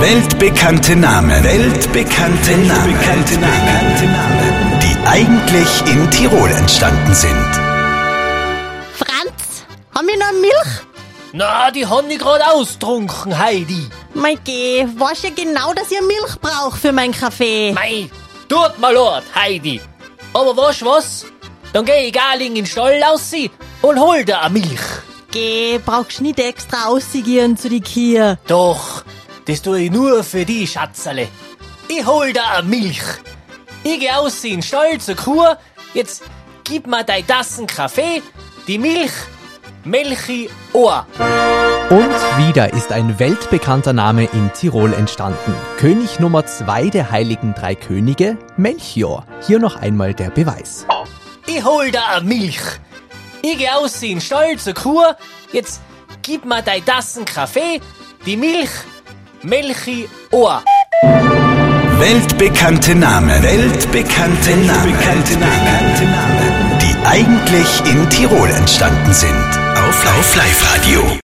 Weltbekannte Namen. Weltbekannte Namen. Weltbekannte Namen. Die eigentlich in Tirol entstanden sind. Franz, haben wir noch Milch? Na, die haben ich grad austrunken, Heidi. Mein Geh, weißt ja genau, dass ich Milch brauch für meinen Kaffee. Mei, tut mal leid, Heidi. Aber weißt was? Dann geh ich gar in den Stall raus und hol dir eine Milch. Geh, brauchst nicht extra ausgehen zu die Kier. Doch, das tue ich nur für die Schatzerle. Ich hol dir eine Milch. Ich geh aus in den Stall zur Kur. Jetzt gib mir dein Tassen Kaffee, die Milch, Melchi Ohr. Und wieder ist ein weltbekannter Name in Tirol entstanden. König Nummer zwei der heiligen drei Könige, Melchior. Hier noch einmal der Beweis. Ich hol dir eine Milch. Ich geh aus in den Stall zur Kur. Jetzt gib mir dein Tassen Kaffee, die Milch, Melchi Ohr. Weltbekannte Namen. Weltbekannte Namen. Weltbekannte Namen. Die eigentlich in Tirol entstanden sind. Auf Live Radio.